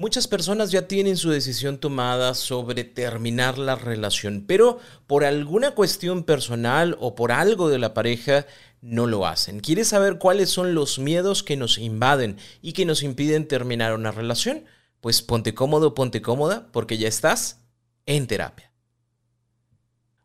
Muchas personas ya tienen su decisión tomada sobre terminar la relación, pero por alguna cuestión personal o por algo de la pareja no lo hacen. ¿Quieres saber cuáles son los miedos que nos invaden y que nos impiden terminar una relación? Pues ponte cómodo, ponte cómoda, porque ya estás en terapia.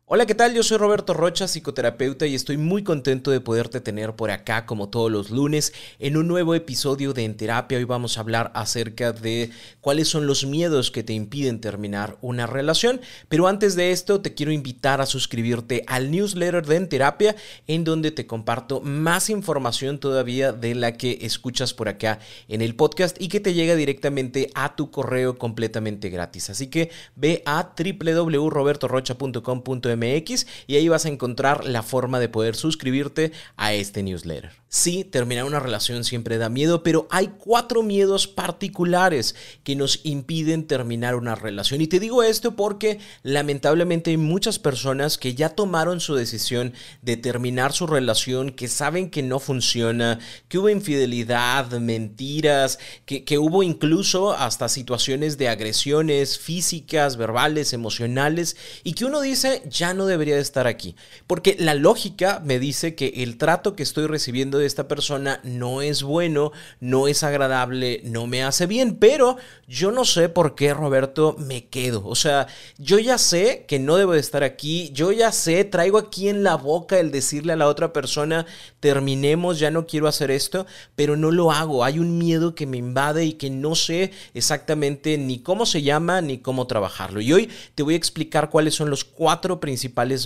Hola, ¿qué tal? Yo soy Roberto Rocha, psicoterapeuta, y estoy muy contento de poderte tener por acá como todos los lunes en un nuevo episodio de En Terapia. Hoy vamos a hablar acerca de cuáles son los miedos que te impiden terminar una relación. Pero antes de esto, te quiero invitar a suscribirte al newsletter de En Terapia, en donde te comparto más información todavía de la que escuchas por acá en el podcast y que te llega directamente a tu correo completamente gratis. Así que ve a www.robertorocha.com.mx Y ahí vas a encontrar la forma de poder suscribirte a este newsletter. Sí, terminar una relación siempre da miedo, pero hay cuatro miedos particulares que nos impiden terminar una relación. Y te digo esto porque lamentablemente hay muchas personas que ya tomaron su decisión de terminar su relación, que saben que no funciona, que hubo infidelidad, mentiras, que, que hubo incluso hasta situaciones de agresiones físicas, verbales, emocionales, y que uno dice, ya no debería de estar aquí. Porque la lógica me dice que el trato que estoy recibiendo de esta persona no es bueno, no es agradable, no me hace bien, pero yo no sé por qué Roberto me quedo. O sea, yo ya sé que no debo de estar aquí, yo ya sé, traigo aquí en la boca el decirle a la otra persona, terminemos, ya no quiero hacer esto, pero no lo hago. Hay un miedo que me invade y que no sé exactamente ni cómo se llama ni cómo trabajarlo. Y hoy te voy a explicar cuáles son los cuatro principales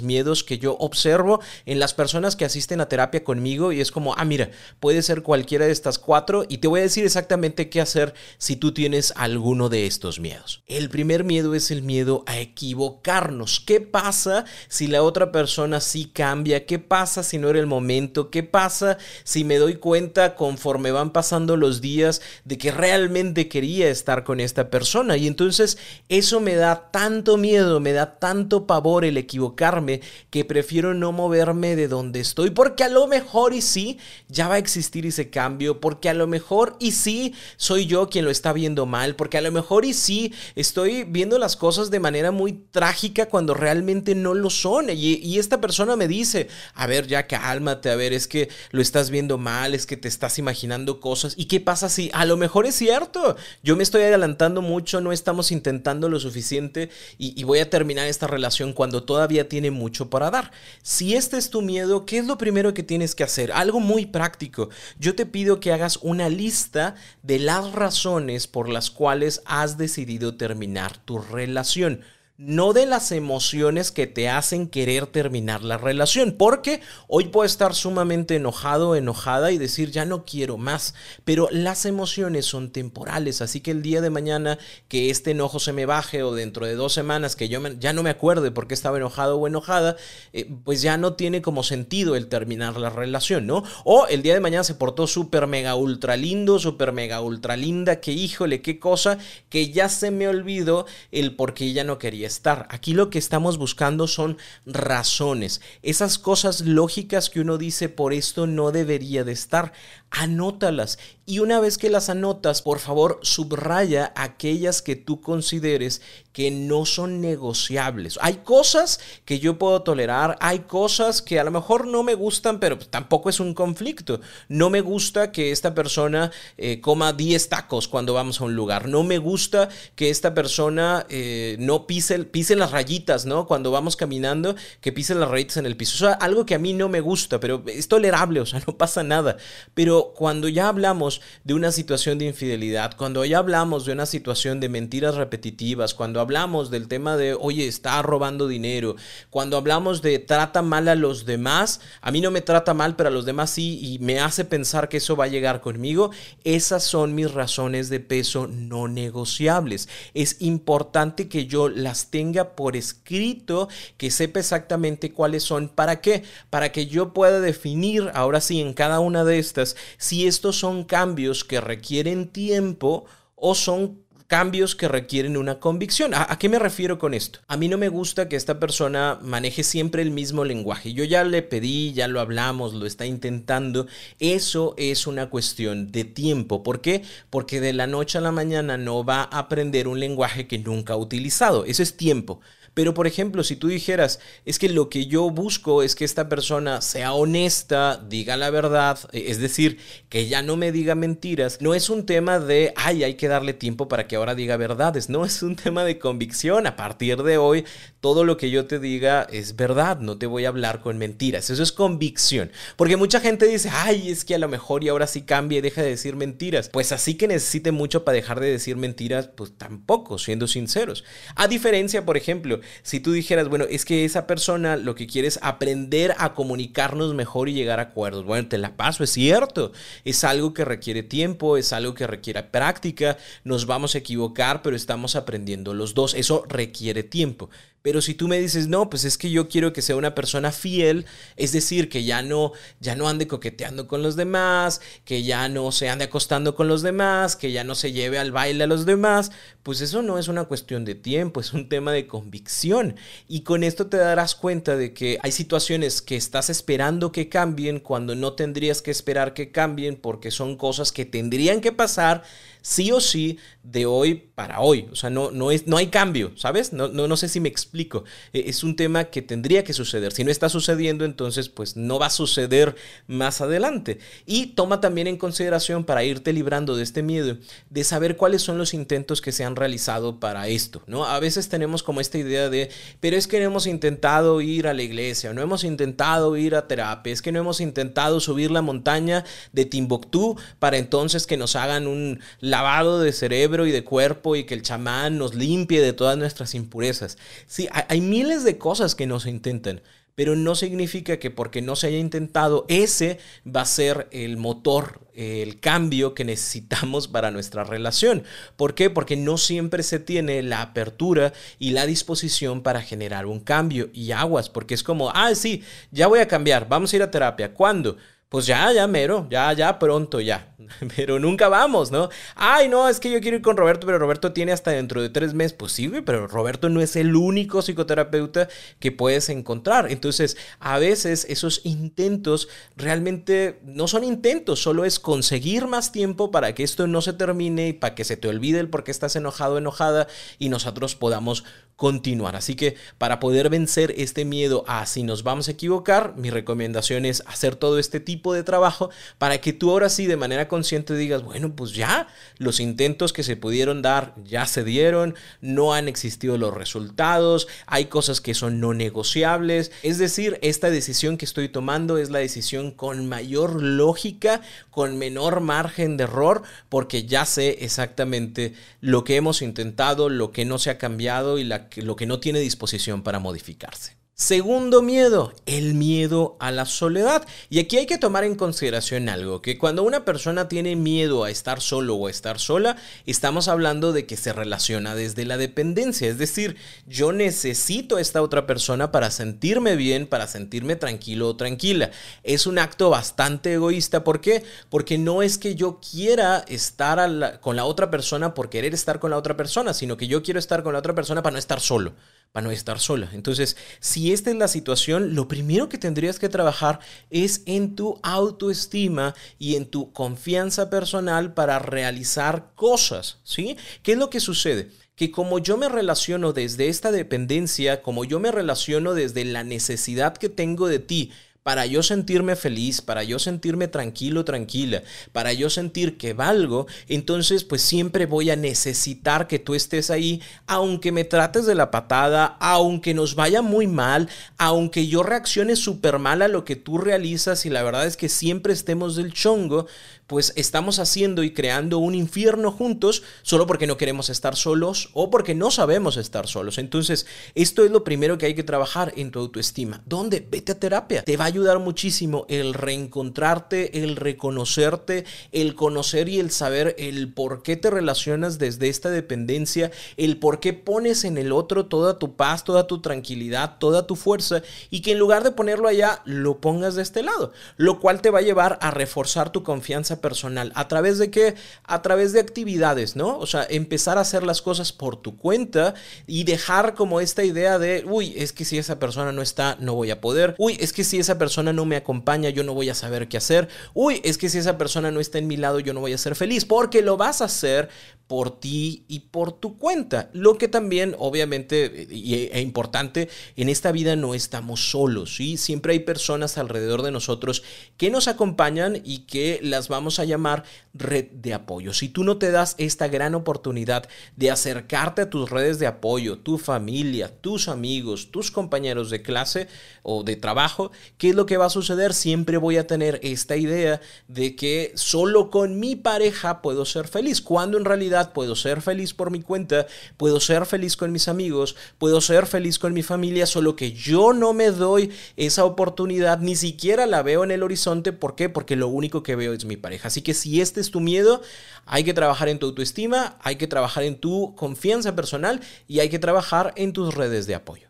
miedos que yo observo en las personas que asisten a terapia conmigo y es como, ah, mira, puede ser cualquiera de estas cuatro y te voy a decir exactamente qué hacer si tú tienes alguno de estos miedos. El primer miedo es el miedo a equivocarnos. ¿Qué pasa si la otra persona sí cambia? ¿Qué pasa si no era el momento? ¿Qué pasa si me doy cuenta conforme van pasando los días de que realmente quería estar con esta persona? Y entonces eso me da tanto miedo, me da tanto pavor el equivocarme que prefiero no moverme de donde estoy porque a lo mejor y sí ya va a existir ese cambio, porque a lo mejor y sí soy yo quien lo está viendo mal, porque a lo mejor y sí estoy viendo las cosas de manera muy trágica cuando realmente no lo son. Y, esta persona me dice, a ver, ya cálmate, a ver, es que lo estás viendo mal, es que te estás imaginando cosas. ¿Y qué pasa si a lo mejor es cierto? Yo me estoy adelantando mucho, no estamos intentando lo suficiente y, y voy a terminar esta relación cuando todavía tiene mucho para dar. Si este es tu miedo, ¿qué es lo primero que tienes que hacer? Algo muy práctico. Yo te pido que hagas una lista de las razones por las cuales has decidido terminar tu relación no de las emociones que te hacen querer terminar la relación, porque hoy puedo estar sumamente enojado, enojada y decir ya no quiero más, pero las emociones son temporales, así que el día de mañana que este enojo se me baje o dentro de dos semanas que yo ya no me acuerde por qué estaba enojado o enojada, eh, pues ya no tiene como sentido el terminar la relación, ¿no? O el día de mañana se portó súper mega ultra lindo, súper mega ultra linda, que híjole, qué cosa, que ya se me olvidó el por qué ya no quería estar. Aquí lo que estamos buscando son razones, esas cosas lógicas que uno dice por esto no debería de estar. Anótalas y una vez que las anotas, por favor, subraya aquellas que tú consideres que no son negociables. Hay cosas que yo puedo tolerar, hay cosas que a lo mejor no me gustan, pero tampoco es un conflicto. No me gusta que esta persona eh, coma 10 tacos cuando vamos a un lugar. No me gusta que esta persona eh, no pise pisen, las rayitas, ¿no? Cuando vamos caminando, que pisen las rayitas en el piso. O sea, algo que a mí no me gusta, pero es tolerable, o sea, no pasa nada. Pero cuando ya hablamos de una situación de infidelidad, cuando ya hablamos de una situación de mentiras repetitivas, cuando hablamos del tema de, oye, está robando dinero, cuando hablamos de trata mal a los demás, a mí no me trata mal, pero a los demás sí, y me hace pensar que eso va a llegar conmigo, esas son mis razones de peso no negociables. Es importante que yo las tenga por escrito, que sepa exactamente cuáles son. ¿Para qué? Para que yo pueda definir, ahora sí, en cada una de estas, si estos son cambios que requieren tiempo o son cambios que requieren una convicción. ¿A, qué me refiero con esto? A mí no me gusta que esta persona maneje siempre el mismo lenguaje. Yo ya le pedí, ya lo hablamos, lo está intentando. Eso es una cuestión de tiempo. ¿Por qué? Porque de la noche a la mañana no va a aprender un lenguaje que nunca ha utilizado. Eso es tiempo. Pero, por ejemplo, si tú dijeras, es que lo que yo busco es que esta persona sea honesta, diga la verdad, e, es decir, que ya no me diga mentiras, no es un tema de, ay, hay que darle tiempo para que ahora diga verdades, no, es un tema de convicción. A partir de hoy, todo lo que yo te diga es verdad, no te voy a hablar con mentiras. Eso es convicción. Porque mucha gente dice, ay, es que a lo mejor y ahora sí cambia y deja de decir mentiras. Pues así que necesite mucho para dejar de decir mentiras, pues tampoco, siendo sinceros. A diferencia, por ejemplo, si tú dijeras, bueno, es que esa persona lo que quiere es aprender a comunicarnos mejor y llegar a acuerdos. Bueno, te la paso, es cierto. Es algo que requiere tiempo, es algo que requiere práctica. Nos vamos a equivocar, pero estamos aprendiendo los dos. Eso requiere tiempo. Pero si tú me dices, no, pues es que yo quiero que sea una persona fiel, es decir, que ya no, ya no ande coqueteando con los demás, que ya no se ande acostando con los demás, que ya no se lleve al baile a los demás, pues eso no es una cuestión de tiempo, es un tema de convicción. Y con esto te darás cuenta de que hay situaciones que estás esperando que cambien cuando no tendrías que esperar que cambien porque son cosas que tendrían que pasar sí o sí de hoy para hoy. O sea, no, no, es, no hay cambio, ¿sabes? No, no, no sé si me explico. E, es un tema que tendría que suceder. Si no está sucediendo, entonces pues no va a suceder más adelante. Y toma también en consideración para irte librando de este miedo, de saber cuáles son los intentos que se han realizado para esto, ¿no? A veces tenemos como esta idea de, pero es que no hemos intentado ir a la iglesia, no hemos intentado ir a terapia, es que no hemos intentado subir la montaña de Timbuktu para entonces que nos hagan un lavado de cerebro y de cuerpo y que el chamán nos limpie de todas nuestras impurezas. Sí, hay miles de cosas que no se intentan, pero no significa que porque no se haya intentado, ese va a ser el motor, el cambio que necesitamos para nuestra relación. ¿Por qué? Porque no siempre se tiene la apertura y la disposición para generar un cambio y aguas, porque es como, ah, sí, ya voy a cambiar, vamos a ir a terapia. ¿Cuándo? Pues ya, ya mero, ya, ya pronto, ya. Pero nunca vamos, ¿no? Ay, no, es que yo quiero ir con Roberto, pero Roberto tiene hasta dentro de tres meses. Pues sí, pero Roberto no es el único psicoterapeuta que puedes encontrar. Entonces, a veces esos intentos realmente no son intentos, solo es conseguir más tiempo para que esto no se termine y para que se te olvide el por qué estás enojado, enojada y nosotros podamos continuar. Así que para poder vencer este miedo a si nos vamos a equivocar, mi recomendación es hacer todo este tipo de trabajo para que tú ahora sí de manera consciente digas, bueno, pues ya los intentos que se pudieron dar ya se dieron, no han existido los resultados, hay cosas que son no negociables, es decir, esta decisión que estoy tomando es la decisión con mayor lógica, con menor margen de error, porque ya sé exactamente lo que hemos intentado, lo que no se ha cambiado y la lo que no tiene disposición para modificarse. Segundo miedo, el miedo a la soledad. Y aquí hay que tomar en consideración algo, que cuando una persona tiene miedo a estar solo o a estar sola, estamos hablando de que se relaciona desde la dependencia. Es decir, yo necesito a esta otra persona para sentirme bien, para sentirme tranquilo o tranquila. Es un acto bastante egoísta. ¿Por qué? Porque no es que yo quiera estar con la otra persona por querer estar con la otra persona, sino que yo quiero estar con la otra persona para no estar solo para no estar sola. Entonces, si esta es la situación, lo primero que tendrías que trabajar es en tu autoestima y en tu confianza personal para realizar cosas, ¿sí? ¿Qué es lo que sucede? que como yo me relaciono desde esta dependencia, como yo me relaciono desde la necesidad que tengo de ti, para yo sentirme feliz, para yo sentirme tranquilo, tranquila, para yo sentir que valgo, entonces pues siempre voy a necesitar que tú estés ahí, aunque me trates de la patada, aunque nos vaya muy mal, aunque yo reaccione súper mal a lo que tú realizas y la verdad es que siempre estemos del chongo, pues estamos haciendo y creando un infierno juntos solo porque no queremos estar solos o porque no sabemos estar solos. Entonces, esto es lo primero que hay que trabajar en tu autoestima. ¿Dónde? Vete a terapia. Te va a ayudar muchísimo el reencontrarte, el reconocerte, el conocer y el saber el por qué te relacionas desde esta dependencia, el por qué pones en el otro toda tu paz, toda tu tranquilidad, toda tu fuerza y que en lugar de ponerlo allá, lo pongas de este lado, lo cual te va a llevar a reforzar tu confianza personal. ¿A través de qué? A través de actividades, ¿no? O sea, empezar a hacer las cosas por tu cuenta y dejar como esta idea de, uy, es que si esa persona no está, no voy a poder. Uy, es que si esa persona no me acompaña, yo no voy a saber qué hacer. Uy, es que si esa persona no está en mi lado, yo no voy a ser feliz. Porque lo vas a hacer por ti y por tu cuenta. Lo que también, obviamente, e importante, en esta vida no estamos solos, ¿sí? Siempre hay personas alrededor de nosotros que nos acompañan y que las vamos a llamar red de apoyo. Si tú no te das esta gran oportunidad de acercarte a tus redes de apoyo, tu familia, tus amigos, tus compañeros de clase o de trabajo, ¿qué es lo que va a suceder? Siempre voy a tener esta idea de que solo con mi pareja puedo ser feliz, cuando en realidad puedo ser feliz por mi cuenta, puedo ser feliz con mis amigos, puedo ser feliz con mi familia, solo que yo no me doy esa oportunidad, ni siquiera la veo en el horizonte. ¿Por qué? Porque lo único que veo es mi pareja. Así que si este es tu miedo, hay que trabajar en tu autoestima, hay que trabajar en tu confianza personal y hay que trabajar en tus redes de apoyo.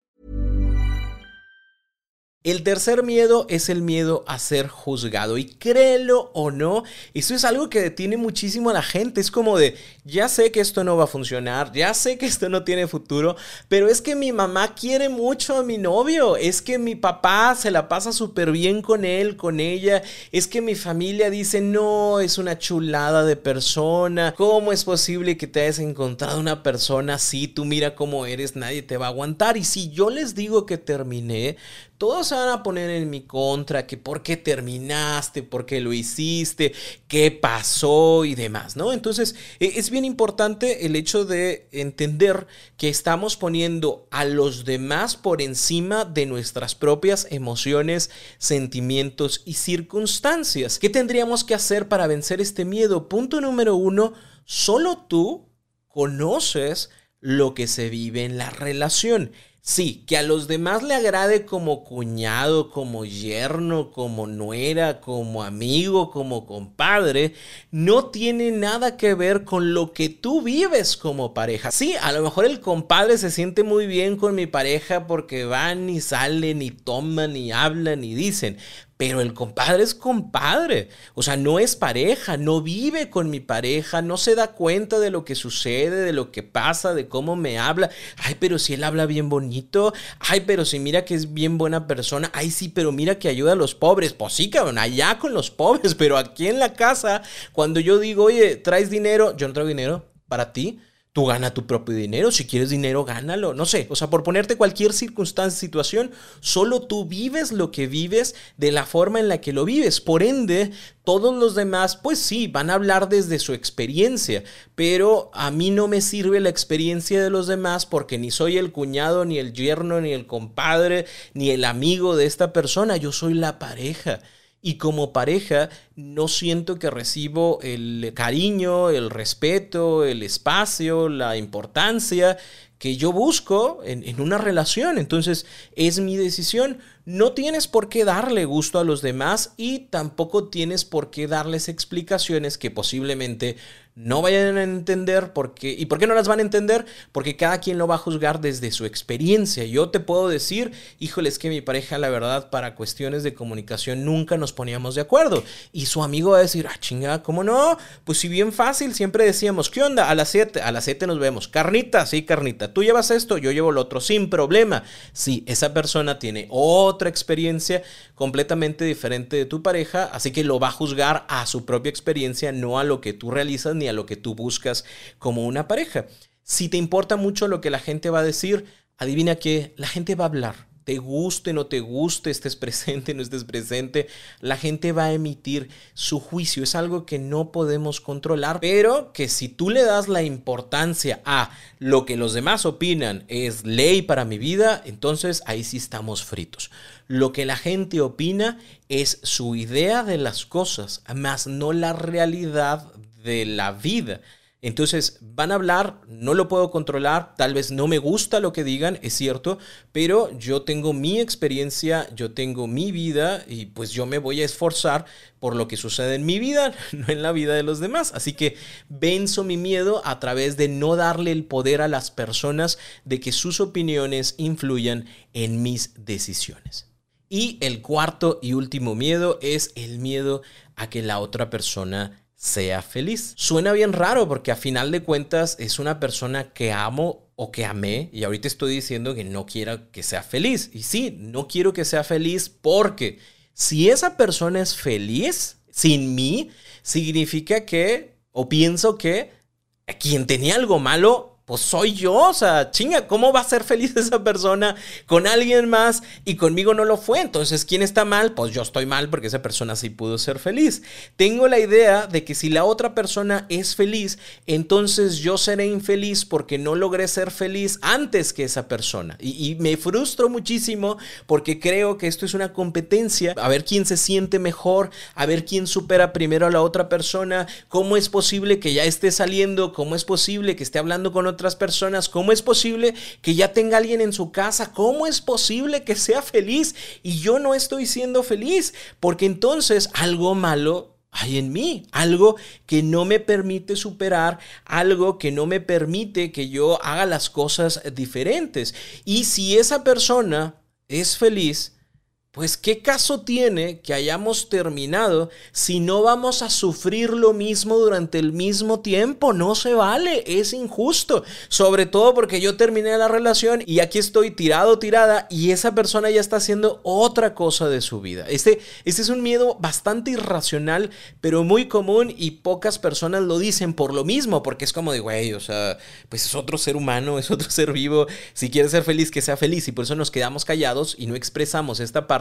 El tercer miedo es el miedo a ser juzgado y créelo o no, eso es algo que detiene muchísimo a la gente. Es como de, ya sé que esto no va a funcionar, ya sé que esto no tiene futuro, pero es que mi mamá quiere mucho a mi novio, es que mi papá se la pasa súper bien con él, con ella, es que mi familia dice, no, es una chulada de persona, ¿cómo es posible que te hayas encontrado una persona así? Tú mira cómo eres, nadie te va a aguantar. Y si yo les digo que terminé, todos se van a poner en mi contra, que por qué terminaste, por qué lo hiciste, qué pasó y demás, ¿no? Entonces, e, es bien importante el hecho de entender que estamos poniendo a los demás por encima de nuestras propias emociones, sentimientos y circunstancias. ¿Qué tendríamos que hacer para vencer este miedo? Punto número uno, solo tú conoces lo que se vive en la relación. Sí, que a los demás le agrade como cuñado, como yerno, como nuera, como amigo, como compadre, no tiene nada que ver con lo que tú vives como pareja. Sí, a lo mejor el compadre se siente muy bien con mi pareja porque van y salen y toman y hablan y dicen, pero el compadre es compadre. O sea, no es pareja, no vive con mi pareja, no se da cuenta de lo que sucede, de lo que pasa, de cómo me habla. Ay, pero si él habla bien bonito. Ay, pero si mira que es bien buena persona. Ay, sí, pero mira que ayuda a los pobres. Pues sí, cabrón, allá con los pobres, pero aquí en la casa, cuando yo digo, oye, traes dinero, yo no traigo dinero para ti. Tú gana tu propio dinero, si quieres dinero, gánalo. No sé, o sea, por ponerte cualquier circunstancia, situación, solo tú vives lo que vives de la forma en la que lo vives. Por ende, todos los demás, pues sí, van a hablar desde su experiencia, pero a mí no me sirve la experiencia de los demás porque ni soy el cuñado, ni el yerno, ni el compadre, ni el amigo de esta persona, yo soy la pareja y como pareja no siento que recibo el cariño, el respeto, el espacio, la importancia que yo busco en, en, una relación. Entonces es mi decisión. No tienes por qué darle gusto a los demás y tampoco tienes por qué darles explicaciones que posiblemente no vayan a entender por qué. ¿Y por qué no las van a entender? Porque cada quien lo va a juzgar desde su experiencia. Yo te puedo decir, híjole, es que mi pareja, la verdad, para cuestiones de comunicación nunca nos poníamos de acuerdo. Y su amigo va a decir, ah, chingada, ¿cómo no? Pues si bien fácil, siempre decíamos, ¿qué onda? A las 7, a las 7 nos vemos. Carnita, sí, carnita. Tú llevas esto, yo llevo lo otro, sin problema. Sí, esa persona tiene otra experiencia completamente diferente de tu pareja, así que lo va a juzgar a su propia experiencia, no a lo que tú realizas ni a lo que tú buscas como una pareja. Si te importa mucho lo que la gente va a decir, adivina que la gente va a hablar. Te guste, no te guste, estés presente, no estés presente, la gente va a emitir su juicio. Es algo que no podemos controlar, pero que si tú le das la importancia a lo que los demás opinan es ley para mi vida, entonces ahí sí estamos fritos. Lo que la gente opina es su idea de las cosas, más no la realidad de la vida. Entonces van a hablar, no lo puedo controlar, tal vez no me gusta lo que digan, es cierto, pero yo tengo mi experiencia, yo tengo mi vida y pues yo me voy a esforzar por lo que sucede en mi vida, no en la vida de los demás. Así que venzo mi miedo a través de no darle el poder a las personas de que sus opiniones influyan en mis decisiones. Y el cuarto y último miedo es el miedo a que la otra persona sea feliz. Suena bien raro porque a final de cuentas es una persona que amo o que amé y ahorita estoy diciendo que no quiero que sea feliz. Y sí, no quiero que sea feliz porque si esa persona es feliz sin mí, significa que, o pienso que, quien tenía algo malo pues soy yo, o sea, chinga, ¿cómo va a ser feliz esa persona con alguien más y conmigo no lo fue? Entonces, ¿quién está mal? Pues yo estoy mal porque esa persona sí pudo ser feliz. Tengo la idea de que si la otra persona es feliz, entonces yo seré infeliz porque no logré ser feliz antes que esa persona. Y, me frustro muchísimo porque creo que esto es una competencia, a ver quién se siente mejor, a ver quién supera primero a la otra persona, cómo es posible que ya esté saliendo, cómo es posible que esté hablando con otras personas. ¿Cómo es posible que ya tenga alguien en su casa? ¿Cómo es posible que sea feliz y yo no estoy siendo feliz? Porque entonces algo malo hay en mí, algo que no me permite superar, algo que no me permite que yo haga las cosas diferentes. Y si esa persona es feliz, pues qué caso tiene que hayamos terminado si no vamos a sufrir lo mismo durante el mismo tiempo. No se vale, es injusto. Sobre todo porque yo terminé la relación y aquí estoy tirado, tirada y esa persona ya está haciendo otra cosa de su vida. Este, este es un miedo bastante irracional, pero muy común y pocas personas lo dicen por lo mismo, porque es como de, güey, o sea, pues es otro ser humano, es otro ser vivo. Si quiere ser feliz, que sea feliz y por eso nos quedamos callados y no expresamos esta parte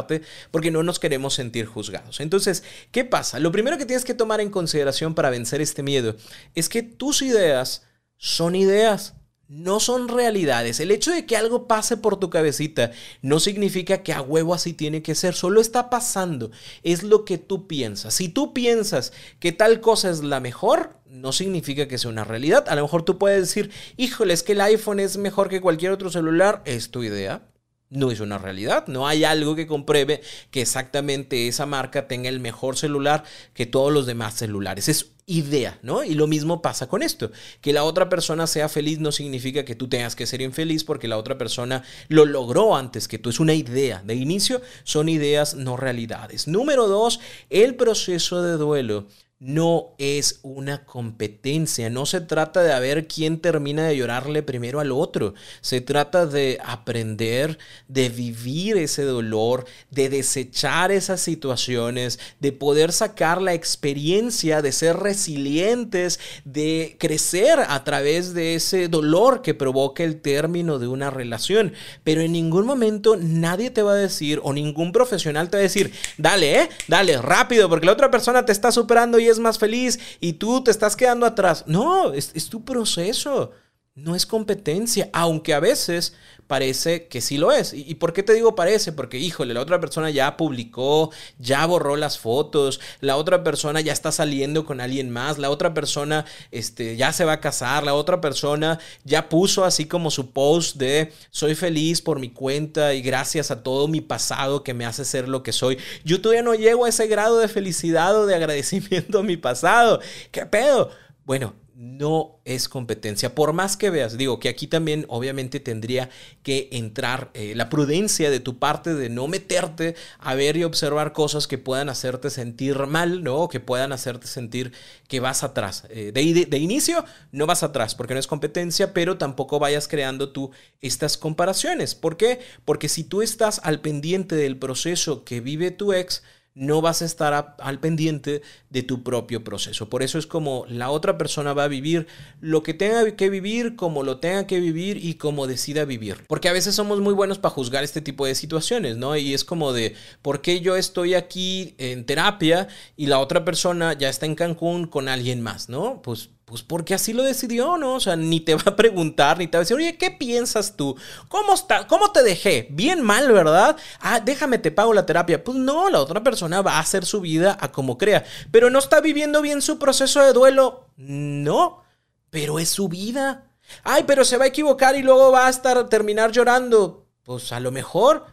porque no nos queremos sentir juzgados. Entonces, ¿qué pasa? Lo primero que tienes que tomar en consideración para vencer este miedo es que tus ideas son ideas no son realidades. El hecho de que algo pase por tu cabecita no significa que a huevo así tiene que ser, solo está pasando, es lo que tú piensas. Si tú piensas que tal cosa es la mejor, no significa que sea una realidad. A lo mejor tú puedes decir, híjole, es que el iPhone es mejor que cualquier otro celular, es tu idea no es una realidad. No hay algo que compruebe que exactamente esa marca tenga el mejor celular que todos los demás celulares. Es idea, ¿no? Y lo mismo pasa con esto. Que la otra persona sea feliz no significa que tú tengas que ser infeliz porque la otra persona lo logró antes que tú. Es una idea. De inicio son ideas, no realidades. Número dos, el proceso de duelo no es una competencia, no se trata de ver quién termina de llorarle primero al otro, se trata de aprender, de vivir ese dolor, de desechar esas situaciones, de poder sacar la experiencia, de ser resilientes, de crecer a través de ese dolor que provoca el término de una relación. Pero en ningún momento nadie te va a decir o ningún profesional te va a decir, dale, eh, dale, rápido, porque la otra persona te está superando y es más feliz y tú te estás quedando atrás. No, es, tu proceso. No es competencia, aunque a veces parece que sí lo es. ¿Y por qué te digo parece? Porque, híjole, la otra persona ya publicó, ya borró las fotos, la otra persona ya está saliendo con alguien más, la otra persona este, ya se va a casar, la otra persona ya puso así como su post de soy feliz por mi cuenta y gracias a todo mi pasado que me hace ser lo que soy. Yo todavía no llego a ese grado de felicidad o de agradecimiento a mi pasado. ¿Qué pedo? Bueno, no es competencia. Por más que veas, digo que aquí también obviamente tendría que entrar eh, la prudencia de tu parte de no meterte a ver y observar cosas que puedan hacerte sentir mal, ¿no? Que puedan hacerte sentir que vas atrás. Eh, de, de, inicio, no vas atrás porque no es competencia, pero tampoco vayas creando tú estas comparaciones. ¿Por qué? Porque si tú estás al pendiente del proceso que vive tu ex, no vas a estar al pendiente de tu propio proceso. Por eso es como la otra persona va a vivir lo que tenga que vivir, como lo tenga que vivir y como decida vivir. Porque a veces somos muy buenos para juzgar este tipo de situaciones, ¿no? Y es como de, ¿por qué yo estoy aquí en terapia y la otra persona ya está en Cancún con alguien más, ¿no? Pues pues porque así lo decidió, ¿no? O sea, ni te va a preguntar, ni te va a decir, oye, ¿qué piensas tú? ¿Cómo está? ¿Cómo te dejé? Bien mal, ¿verdad? Ah, déjame, te pago la terapia. Pues no, la otra persona va a hacer su vida a como crea. Pero no está viviendo bien su proceso de duelo. No, pero es su vida. Ay, pero se va a equivocar y luego va a estar terminar llorando. Pues a lo mejor.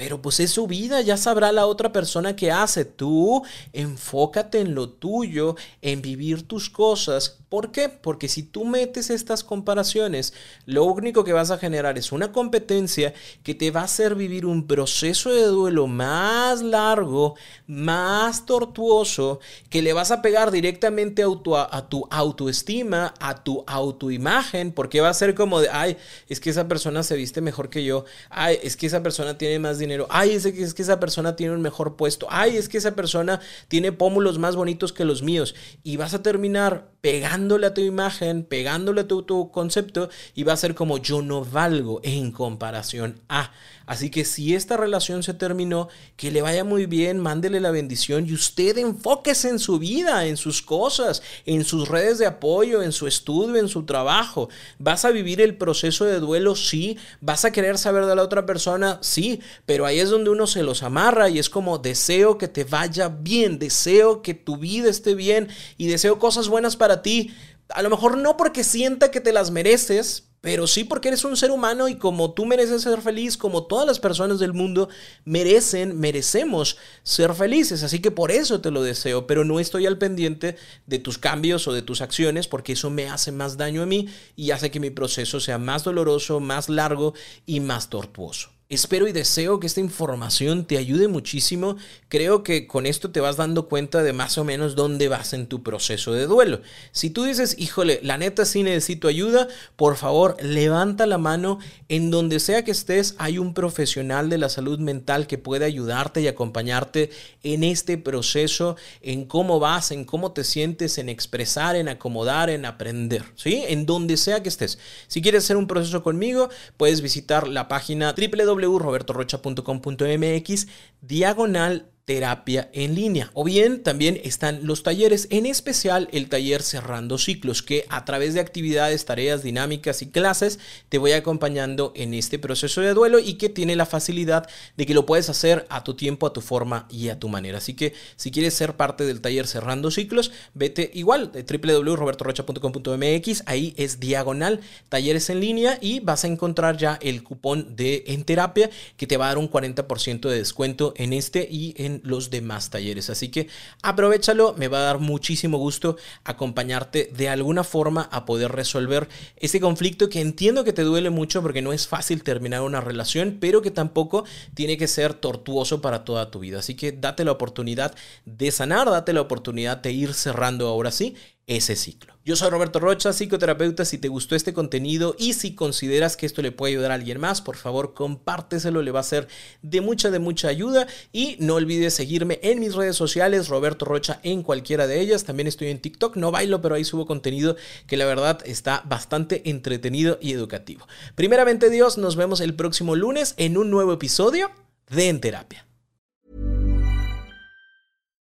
Pero pues es su vida, ya sabrá la otra persona qué hace. Tú enfócate en lo tuyo, en vivir tus cosas. ¿Por qué? Porque si tú metes estas comparaciones, lo único que vas a generar es una competencia que te va a hacer vivir un proceso de duelo más largo, más tortuoso, que le vas a pegar directamente a tu, a tu autoestima, a tu autoimagen, porque va a ser como de, ay, es que esa persona se viste mejor que yo, ay, es que esa persona tiene más dinero Ay, es que, es que esa persona tiene un mejor puesto. Ay, es que esa persona tiene pómulos más bonitos que los míos. Y vas a terminar pegándole a tu imagen, pegándole a tu, concepto y va a ser como yo no valgo en comparación a. Así que si esta relación se terminó, que le vaya muy bien, mándele la bendición y usted enfóquese en su vida, en sus cosas, en sus redes de apoyo, en su estudio, en su trabajo. ¿Vas a vivir el proceso de duelo? Sí. ¿Vas a querer saber de la otra persona? Sí. Pero ahí es donde uno se los amarra y es como deseo que te vaya bien, deseo que tu vida esté bien y deseo cosas buenas para ti. A lo mejor no porque sienta que te las mereces, pero sí porque eres un ser humano y como tú mereces ser feliz, como todas las personas del mundo merecen, merecemos ser felices. Así que por eso te lo deseo, pero no estoy al pendiente de tus cambios o de tus acciones porque eso me hace más daño a mí y hace que mi proceso sea más doloroso, más largo y más tortuoso. Espero y deseo que esta información te ayude muchísimo. Creo que con esto te vas dando cuenta de más o menos dónde vas en tu proceso de duelo. Si tú dices, híjole, la neta sí necesito ayuda, por favor, levanta la mano. En donde sea que estés, hay un profesional de la salud mental que puede ayudarte y acompañarte en este proceso, en cómo vas, en cómo te sientes, en expresar, en acomodar, en aprender. ¿Sí? En donde sea que estés. Si quieres hacer un proceso conmigo, puedes visitar la página www www.robertorocha.com.mx diagonal terapia en línea. O bien también están los talleres, en especial el taller Cerrando Ciclos, que a través de actividades, tareas dinámicas y clases te voy acompañando en este proceso de duelo y que tiene la facilidad de que lo puedes hacer a tu tiempo, a tu forma y a tu manera. Así que si quieres ser parte del taller Cerrando Ciclos, vete igual de www.robertorocha.com.mx, ahí es diagonal talleres en línea y vas a encontrar ya el cupón de en terapia que te va a dar un 40% de descuento en este y los demás talleres. Así que aprovechalo, me va a dar muchísimo gusto acompañarte de alguna forma a poder resolver este conflicto que entiendo que te duele mucho porque no es fácil terminar una relación, pero que tampoco tiene que ser tortuoso para toda tu vida. Así que date la oportunidad de sanar, date la oportunidad de ir cerrando ahora sí ese ciclo. Yo soy Roberto Rocha, psicoterapeuta. Si te gustó este contenido y si consideras que esto le puede ayudar a alguien más, por favor compárteselo, le va a ser de mucha, de mucha ayuda. Y no olvides seguirme en mis redes sociales, Roberto Rocha en cualquiera de ellas. También estoy en TikTok, no bailo, pero ahí subo contenido que la verdad está bastante entretenido y educativo. Primeramente Dios, nos vemos el próximo lunes en un nuevo episodio de En Terapia.